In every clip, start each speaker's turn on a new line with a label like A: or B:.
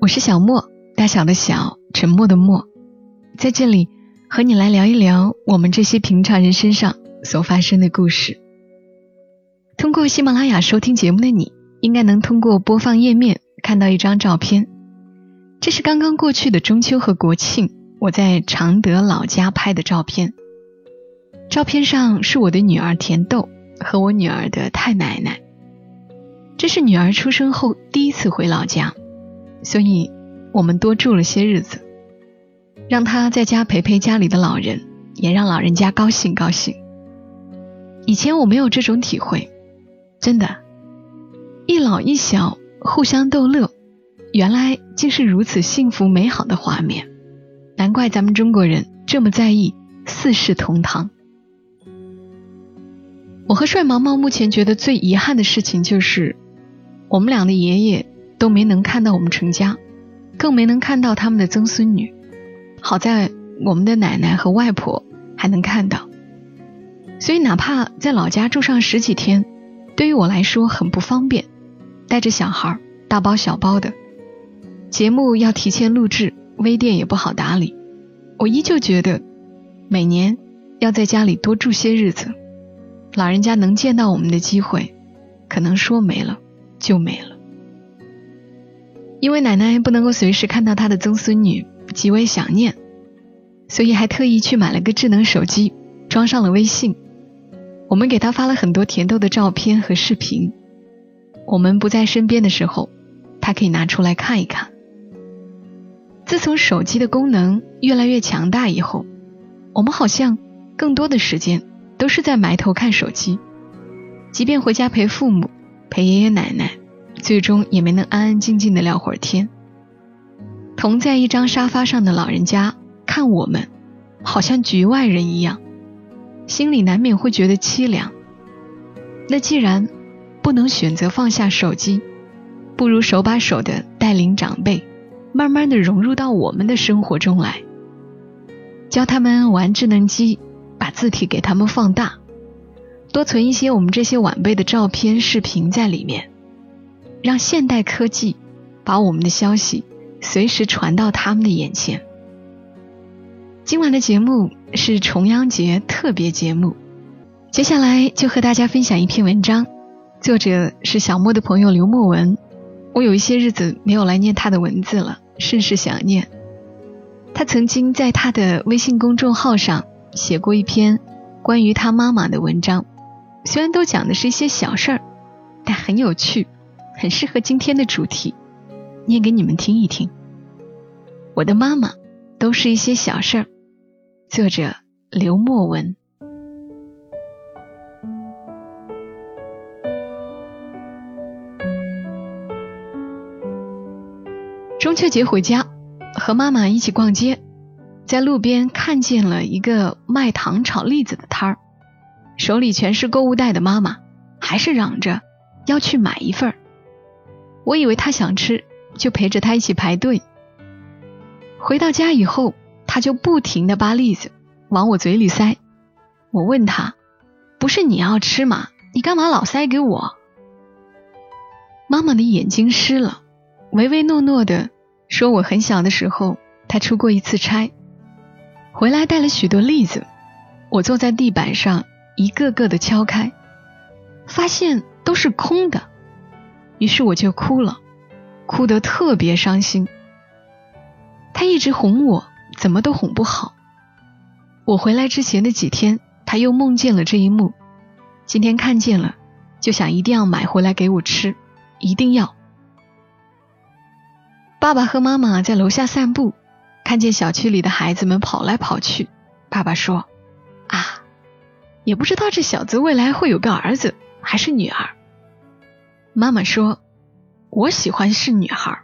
A: 我是小莫，大小的小，沉默的默，在这里和你来聊一聊我们这些平常人身上所发生的故事。通过喜马拉雅收听节目的你，应该能通过播放页面看到一张照片，这是刚刚过去的中秋和国庆，我在常德老家拍的照片。照片上是我的女儿甜豆和我女儿的太奶奶。这是女儿出生后第一次回老家，所以我们多住了些日子，让他在家陪陪家里的老人，也让老人家高兴高兴。以前我没有这种体会，真的，一老一小互相逗乐，原来竟是如此幸福美好的画面。难怪咱们中国人这么在意四世同堂。我和帅毛毛目前觉得最遗憾的事情就是，我们俩的爷爷都没能看到我们成家，更没能看到他们的曾孙女。好在我们的奶奶和外婆还能看到，所以哪怕在老家住上十几天，对于我来说很不方便，带着小孩大包小包的，节目要提前录制，微店也不好打理。我依旧觉得，每年要在家里多住些日子。老人家能见到我们的机会，可能说没了就没了。因为奶奶不能够随时看到她的曾孙女，极为想念，所以还特意去买了个智能手机，装上了微信。我们给她发了很多甜豆的照片和视频。我们不在身边的时候，她可以拿出来看一看。自从手机的功能越来越强大以后，我们好像更多的时间。都是在埋头看手机，即便回家陪父母、陪爷爷奶奶，最终也没能安安静静的聊会儿天。同在一张沙发上的老人家看我们，好像局外人一样，心里难免会觉得凄凉。那既然不能选择放下手机，不如手把手的带领长辈，慢慢的融入到我们的生活中来，教他们玩智能机。把字体给他们放大，多存一些我们这些晚辈的照片、视频在里面，让现代科技把我们的消息随时传到他们的眼前。今晚的节目是重阳节特别节目，接下来就和大家分享一篇文章，作者是小莫的朋友刘墨文。我有一些日子没有来念他的文字了，甚是想念。他曾经在他的微信公众号上。写过一篇关于他妈妈的文章，虽然都讲的是一些小事儿，但很有趣，很适合今天的主题，念给你们听一听。我的妈妈都是一些小事儿，作者刘墨文。中秋节回家，和妈妈一起逛街。在路边看见了一个卖糖炒栗子的摊儿，手里全是购物袋的妈妈，还是嚷着要去买一份儿。我以为他想吃，就陪着他一起排队。回到家以后，他就不停的扒栗子往我嘴里塞。我问他：“不是你要吃吗？你干嘛老塞给我？”妈妈的眼睛湿了，唯唯诺诺的说：“我很小的时候，她出过一次差。”回来带了许多栗子，我坐在地板上一个个的敲开，发现都是空的，于是我就哭了，哭得特别伤心。他一直哄我，怎么都哄不好。我回来之前的几天，他又梦见了这一幕，今天看见了，就想一定要买回来给我吃，一定要。爸爸和妈妈在楼下散步。看见小区里的孩子们跑来跑去，爸爸说：“啊，也不知道这小子未来会有个儿子还是女儿。”妈妈说：“我喜欢是女孩。”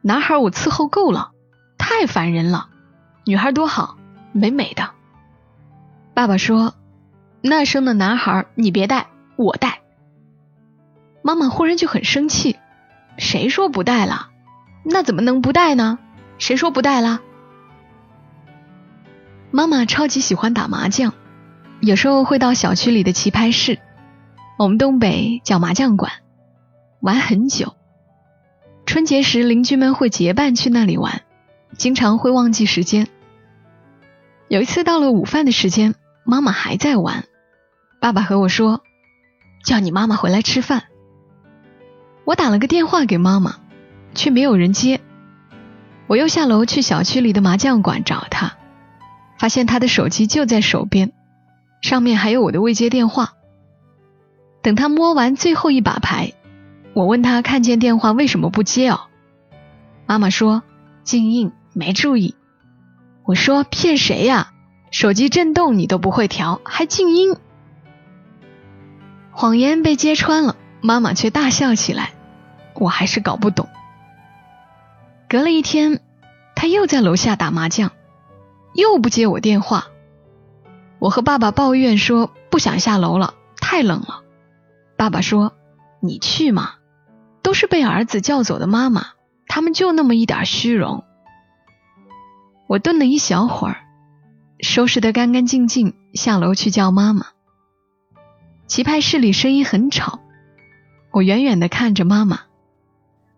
A: 男孩我伺候够了，太烦人了。女孩多好，美美的。爸爸说：“那生的男孩你别带，我带。”妈妈忽然就很生气：“谁说不带了？那怎么能不带呢？谁说不带了？”妈妈超级喜欢打麻将，有时候会到小区里的棋牌室，我们东北叫麻将馆，玩很久。春节时，邻居们会结伴去那里玩，经常会忘记时间。有一次到了午饭的时间，妈妈还在玩，爸爸和我说：“叫你妈妈回来吃饭。”我打了个电话给妈妈，却没有人接。我又下楼去小区里的麻将馆找她，发现她的手机就在手边，上面还有我的未接电话。等她摸完最后一把牌。我问他看见电话为什么不接哦？妈妈说静音没注意。我说骗谁呀？手机震动你都不会调，还静音？谎言被揭穿了，妈妈却大笑起来。我还是搞不懂。隔了一天，他又在楼下打麻将，又不接我电话。我和爸爸抱怨说不想下楼了，太冷了。爸爸说你去嘛。是被儿子叫走的妈妈，他们就那么一点虚荣。我顿了一小会儿，收拾得干干净净，下楼去叫妈妈。棋牌室里声音很吵，我远远的看着妈妈。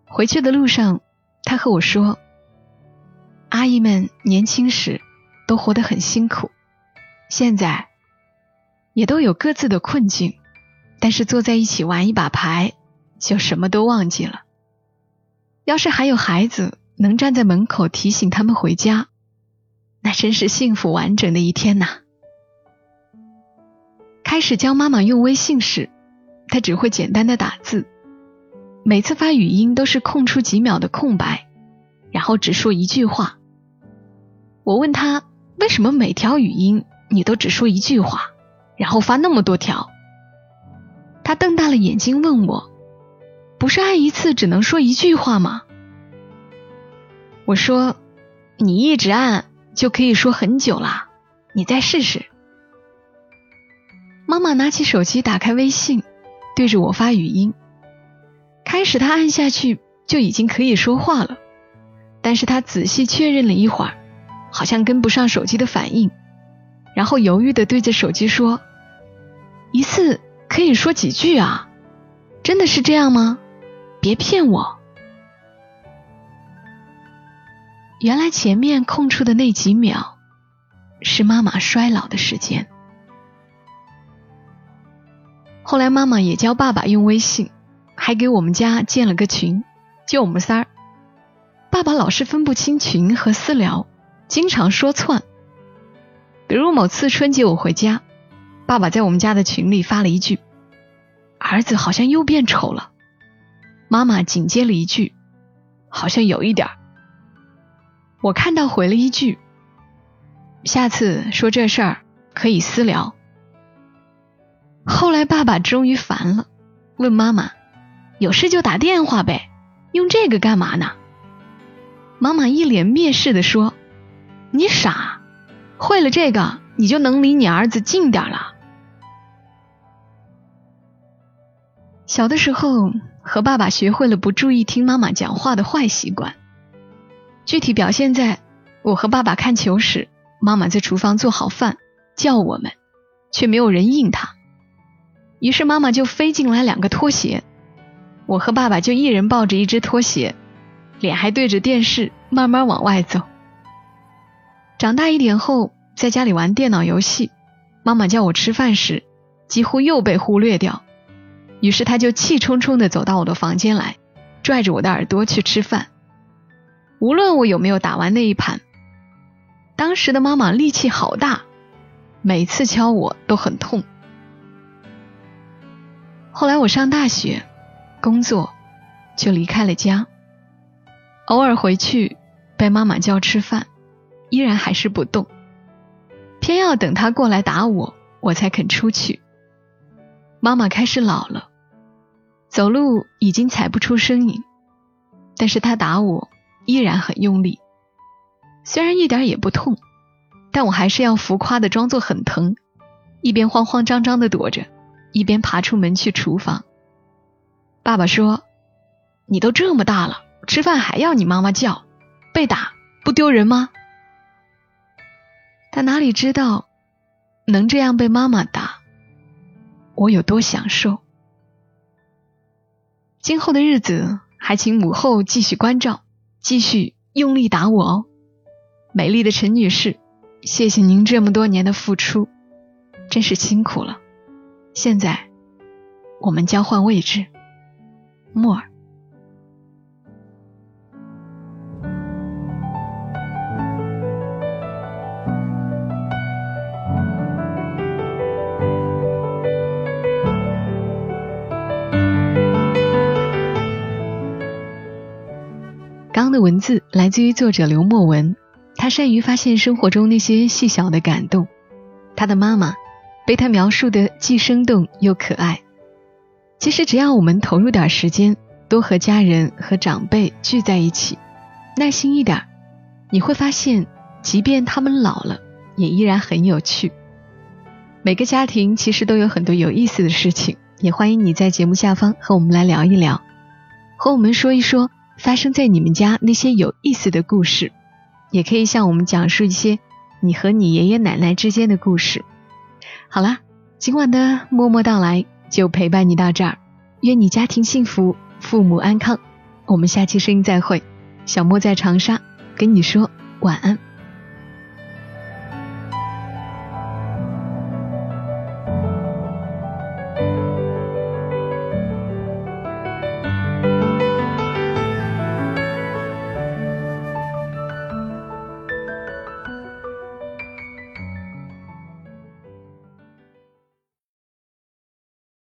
A: 回去的路上，她和我说：“阿姨们年轻时都活得很辛苦，现在也都有各自的困境，但是坐在一起玩一把牌。”就什么都忘记了。要是还有孩子能站在门口提醒他们回家，那真是幸福完整的一天呐。开始教妈妈用微信时，她只会简单的打字，每次发语音都是空出几秒的空白，然后只说一句话。我问她为什么每条语音你都只说一句话，然后发那么多条？她瞪大了眼睛问我。不是按一次只能说一句话吗？我说，你一直按就可以说很久啦，你再试试。妈妈拿起手机，打开微信，对着我发语音。开始她按下去就已经可以说话了，但是她仔细确认了一会儿，好像跟不上手机的反应，然后犹豫的对着手机说：“一次可以说几句啊？真的是这样吗？”别骗我！原来前面空出的那几秒，是妈妈衰老的时间。后来妈妈也教爸爸用微信，还给我们家建了个群，就我们仨儿。爸爸老是分不清群和私聊，经常说窜。比如某次春节我回家，爸爸在我们家的群里发了一句：“儿子好像又变丑了。”妈妈紧接了一句：“好像有一点我看到回了一句：“下次说这事儿可以私聊。”后来爸爸终于烦了，问妈妈：“有事就打电话呗，用这个干嘛呢？”妈妈一脸蔑视的说：“你傻，会了这个你就能离你儿子近点了。”小的时候。和爸爸学会了不注意听妈妈讲话的坏习惯，具体表现在我和爸爸看球时，妈妈在厨房做好饭叫我们，却没有人应她，于是妈妈就飞进来两个拖鞋，我和爸爸就一人抱着一只拖鞋，脸还对着电视慢慢往外走。长大一点后，在家里玩电脑游戏，妈妈叫我吃饭时，几乎又被忽略掉。于是他就气冲冲地走到我的房间来，拽着我的耳朵去吃饭。无论我有没有打完那一盘，当时的妈妈力气好大，每次敲我都很痛。后来我上大学，工作，就离开了家。偶尔回去被妈妈叫吃饭，依然还是不动，偏要等她过来打我，我才肯出去。妈妈开始老了，走路已经踩不出声音，但是她打我依然很用力。虽然一点也不痛，但我还是要浮夸的装作很疼，一边慌慌张张的躲着，一边爬出门去厨房。爸爸说：“你都这么大了，吃饭还要你妈妈叫，被打不丢人吗？”他哪里知道，能这样被妈妈，我有多享受。今后的日子，还请母后继续关照，继续用力打我哦，美丽的陈女士，谢谢您这么多年的付出，真是辛苦了。现在，我们交换位置，木耳。文字来自于作者刘墨文，他善于发现生活中那些细小的感动。他的妈妈被他描述的既生动又可爱。其实只要我们投入点时间，多和家人和长辈聚在一起，耐心一点，你会发现，即便他们老了，也依然很有趣。每个家庭其实都有很多有意思的事情，也欢迎你在节目下方和我们来聊一聊，和我们说一说。发生在你们家那些有意思的故事，也可以向我们讲述一些你和你爷爷奶奶之间的故事。好啦，今晚的默默到来就陪伴你到这儿，愿你家庭幸福，父母安康。我们下期声音再会，小莫在长沙跟你说晚安。